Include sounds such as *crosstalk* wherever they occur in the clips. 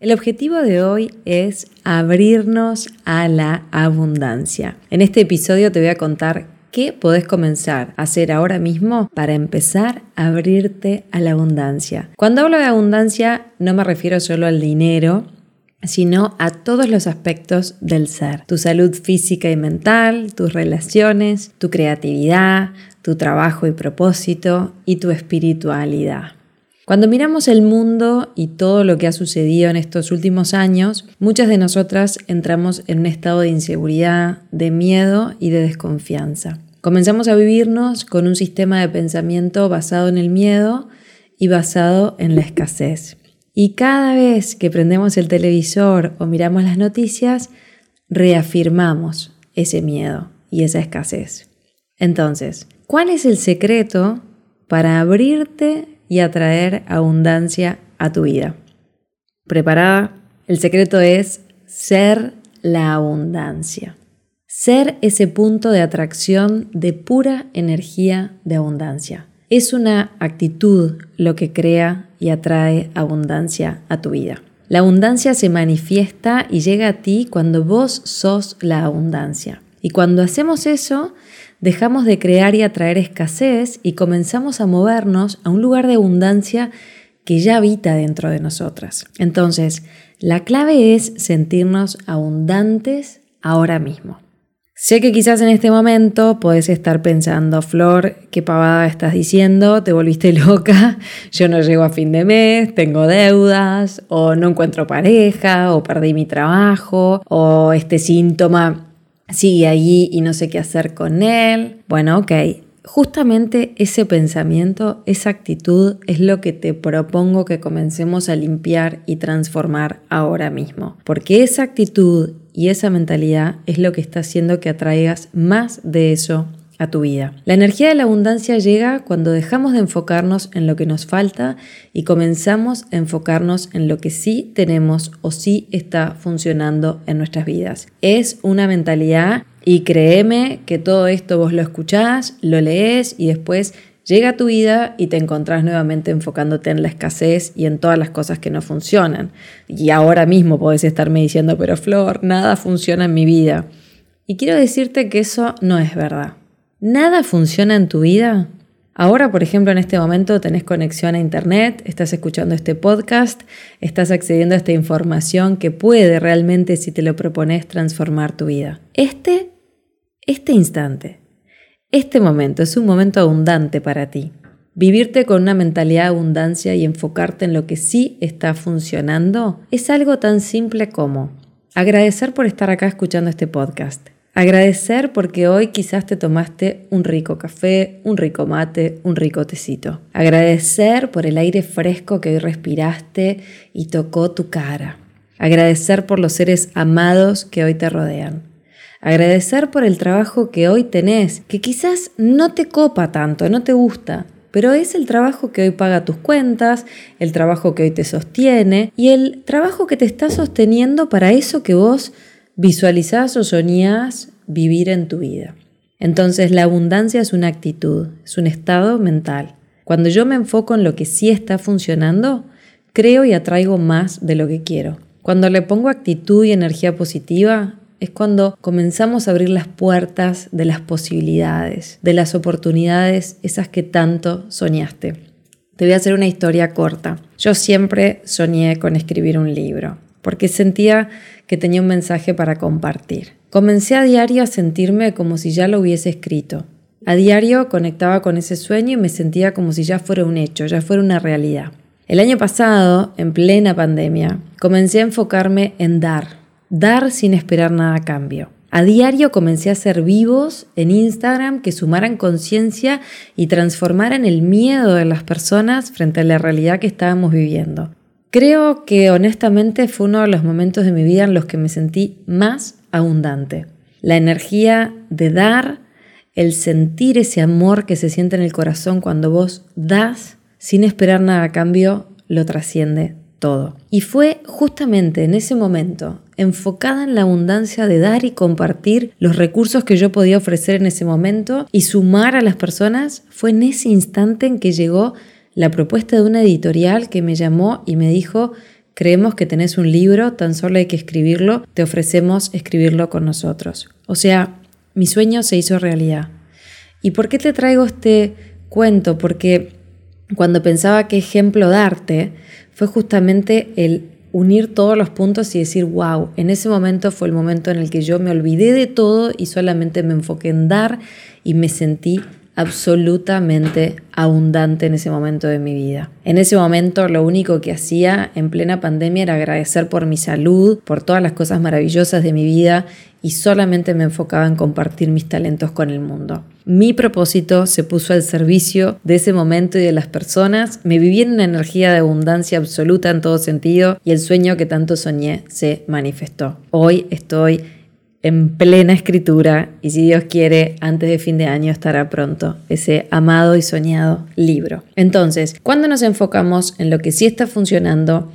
El objetivo de hoy es abrirnos a la abundancia. En este episodio te voy a contar qué podés comenzar a hacer ahora mismo para empezar a abrirte a la abundancia. Cuando hablo de abundancia no me refiero solo al dinero, sino a todos los aspectos del ser. Tu salud física y mental, tus relaciones, tu creatividad, tu trabajo y propósito y tu espiritualidad. Cuando miramos el mundo y todo lo que ha sucedido en estos últimos años, muchas de nosotras entramos en un estado de inseguridad, de miedo y de desconfianza. Comenzamos a vivirnos con un sistema de pensamiento basado en el miedo y basado en la escasez. Y cada vez que prendemos el televisor o miramos las noticias, reafirmamos ese miedo y esa escasez. Entonces, ¿cuál es el secreto para abrirte y atraer abundancia a tu vida. ¿Preparada? El secreto es ser la abundancia. Ser ese punto de atracción de pura energía de abundancia. Es una actitud lo que crea y atrae abundancia a tu vida. La abundancia se manifiesta y llega a ti cuando vos sos la abundancia. Y cuando hacemos eso, dejamos de crear y atraer escasez y comenzamos a movernos a un lugar de abundancia que ya habita dentro de nosotras. Entonces, la clave es sentirnos abundantes ahora mismo. Sé que quizás en este momento puedes estar pensando, Flor, qué pavada estás diciendo, te volviste *laughs* loca, yo no llego a fin de mes, tengo deudas, o no encuentro pareja, o perdí mi trabajo, o este síntoma sigue allí y no sé qué hacer con él. Bueno, ok. Justamente ese pensamiento, esa actitud es lo que te propongo que comencemos a limpiar y transformar ahora mismo. Porque esa actitud y esa mentalidad es lo que está haciendo que atraigas más de eso tu vida. La energía de la abundancia llega cuando dejamos de enfocarnos en lo que nos falta y comenzamos a enfocarnos en lo que sí tenemos o sí está funcionando en nuestras vidas. Es una mentalidad y créeme que todo esto vos lo escuchás, lo lees y después llega a tu vida y te encontrás nuevamente enfocándote en la escasez y en todas las cosas que no funcionan. Y ahora mismo podés estarme diciendo, pero Flor, nada funciona en mi vida. Y quiero decirte que eso no es verdad. ¿Nada funciona en tu vida? Ahora, por ejemplo, en este momento tenés conexión a Internet, estás escuchando este podcast, estás accediendo a esta información que puede realmente, si te lo propones, transformar tu vida. Este, este instante, este momento es un momento abundante para ti. Vivirte con una mentalidad de abundancia y enfocarte en lo que sí está funcionando es algo tan simple como agradecer por estar acá escuchando este podcast Agradecer porque hoy quizás te tomaste un rico café, un rico mate, un rico tecito. Agradecer por el aire fresco que hoy respiraste y tocó tu cara. Agradecer por los seres amados que hoy te rodean. Agradecer por el trabajo que hoy tenés, que quizás no te copa tanto, no te gusta, pero es el trabajo que hoy paga tus cuentas, el trabajo que hoy te sostiene y el trabajo que te está sosteniendo para eso que vos visualizás o soñás vivir en tu vida. Entonces la abundancia es una actitud, es un estado mental. Cuando yo me enfoco en lo que sí está funcionando, creo y atraigo más de lo que quiero. Cuando le pongo actitud y energía positiva, es cuando comenzamos a abrir las puertas de las posibilidades, de las oportunidades, esas que tanto soñaste. Te voy a hacer una historia corta. Yo siempre soñé con escribir un libro porque sentía que tenía un mensaje para compartir. Comencé a diario a sentirme como si ya lo hubiese escrito. A diario conectaba con ese sueño y me sentía como si ya fuera un hecho, ya fuera una realidad. El año pasado, en plena pandemia, comencé a enfocarme en dar, dar sin esperar nada a cambio. A diario comencé a ser vivos en Instagram que sumaran conciencia y transformaran el miedo de las personas frente a la realidad que estábamos viviendo. Creo que honestamente fue uno de los momentos de mi vida en los que me sentí más abundante. La energía de dar, el sentir ese amor que se siente en el corazón cuando vos das sin esperar nada a cambio, lo trasciende todo. Y fue justamente en ese momento, enfocada en la abundancia de dar y compartir los recursos que yo podía ofrecer en ese momento y sumar a las personas, fue en ese instante en que llegó la propuesta de una editorial que me llamó y me dijo, creemos que tenés un libro, tan solo hay que escribirlo, te ofrecemos escribirlo con nosotros. O sea, mi sueño se hizo realidad. ¿Y por qué te traigo este cuento? Porque cuando pensaba qué ejemplo darte, fue justamente el unir todos los puntos y decir, wow, en ese momento fue el momento en el que yo me olvidé de todo y solamente me enfoqué en dar y me sentí absolutamente abundante en ese momento de mi vida. En ese momento lo único que hacía en plena pandemia era agradecer por mi salud, por todas las cosas maravillosas de mi vida y solamente me enfocaba en compartir mis talentos con el mundo. Mi propósito se puso al servicio de ese momento y de las personas. Me viví en una energía de abundancia absoluta en todo sentido y el sueño que tanto soñé se manifestó. Hoy estoy en plena escritura y si Dios quiere, antes de fin de año estará pronto ese amado y soñado libro. Entonces, cuando nos enfocamos en lo que sí está funcionando,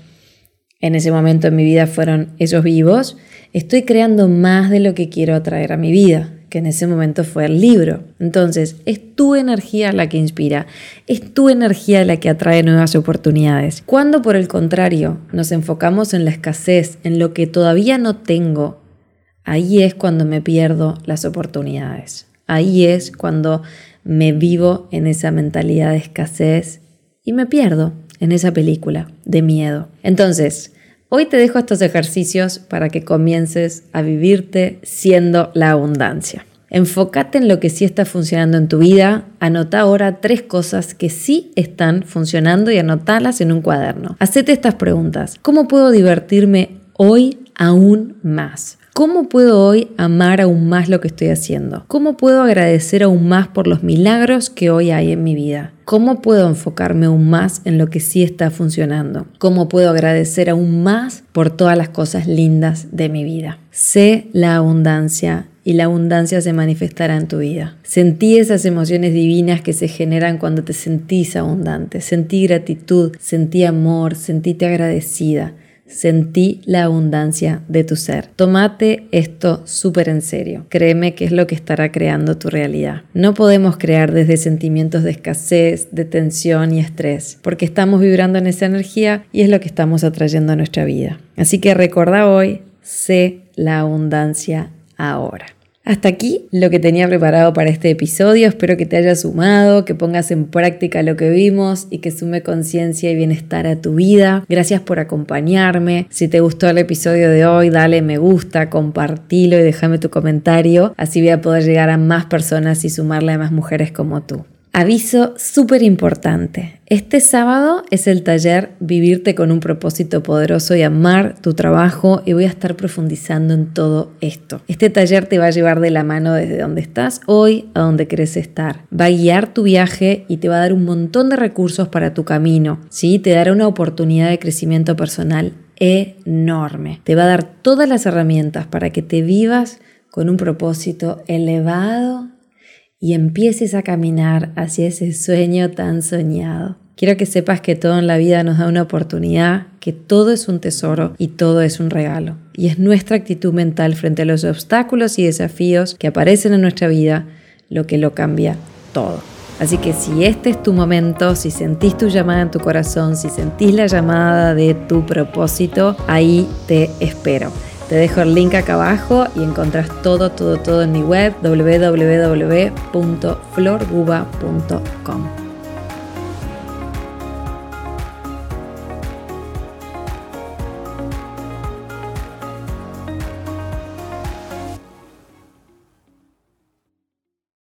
en ese momento en mi vida fueron esos vivos, estoy creando más de lo que quiero atraer a mi vida, que en ese momento fue el libro. Entonces, es tu energía la que inspira, es tu energía la que atrae nuevas oportunidades. Cuando por el contrario nos enfocamos en la escasez, en lo que todavía no tengo, ahí es cuando me pierdo las oportunidades. Ahí es cuando me vivo en esa mentalidad de escasez y me pierdo en esa película de miedo. Entonces, hoy te dejo estos ejercicios para que comiences a vivirte siendo la abundancia. Enfócate en lo que sí está funcionando en tu vida. Anota ahora tres cosas que sí están funcionando y anotalas en un cuaderno. Hacete estas preguntas. ¿Cómo puedo divertirme hoy aún más? ¿Cómo puedo hoy amar aún más lo que estoy haciendo? ¿Cómo puedo agradecer aún más por los milagros que hoy hay en mi vida? ¿Cómo puedo enfocarme aún más en lo que sí está funcionando? ¿Cómo puedo agradecer aún más por todas las cosas lindas de mi vida? Sé la abundancia y la abundancia se manifestará en tu vida. Sentí esas emociones divinas que se generan cuando te sentís abundante. Sentí gratitud, sentí amor, sentíte agradecida sentí la abundancia de tu ser. Tómate esto súper en serio. Créeme que es lo que estará creando tu realidad. No podemos crear desde sentimientos de escasez, de tensión y estrés, porque estamos vibrando en esa energía y es lo que estamos atrayendo a nuestra vida. Así que recuerda hoy, sé la abundancia ahora. Hasta aquí lo que tenía preparado para este episodio. Espero que te haya sumado, que pongas en práctica lo que vimos y que sume conciencia y bienestar a tu vida. Gracias por acompañarme. Si te gustó el episodio de hoy, dale me gusta, compartilo y déjame tu comentario. Así voy a poder llegar a más personas y sumarle a más mujeres como tú. Aviso súper importante. Este sábado es el taller Vivirte con un propósito poderoso y amar tu trabajo y voy a estar profundizando en todo esto. Este taller te va a llevar de la mano desde donde estás hoy a donde querés estar. Va a guiar tu viaje y te va a dar un montón de recursos para tu camino. ¿sí? Te dará una oportunidad de crecimiento personal enorme. Te va a dar todas las herramientas para que te vivas con un propósito elevado y empieces a caminar hacia ese sueño tan soñado. Quiero que sepas que todo en la vida nos da una oportunidad, que todo es un tesoro y todo es un regalo. Y es nuestra actitud mental frente a los obstáculos y desafíos que aparecen en nuestra vida lo que lo cambia todo. Así que si este es tu momento, si sentís tu llamada en tu corazón, si sentís la llamada de tu propósito, ahí te espero. Te dejo el link acá abajo y encontrás todo, todo, todo en mi web www.florguba.com.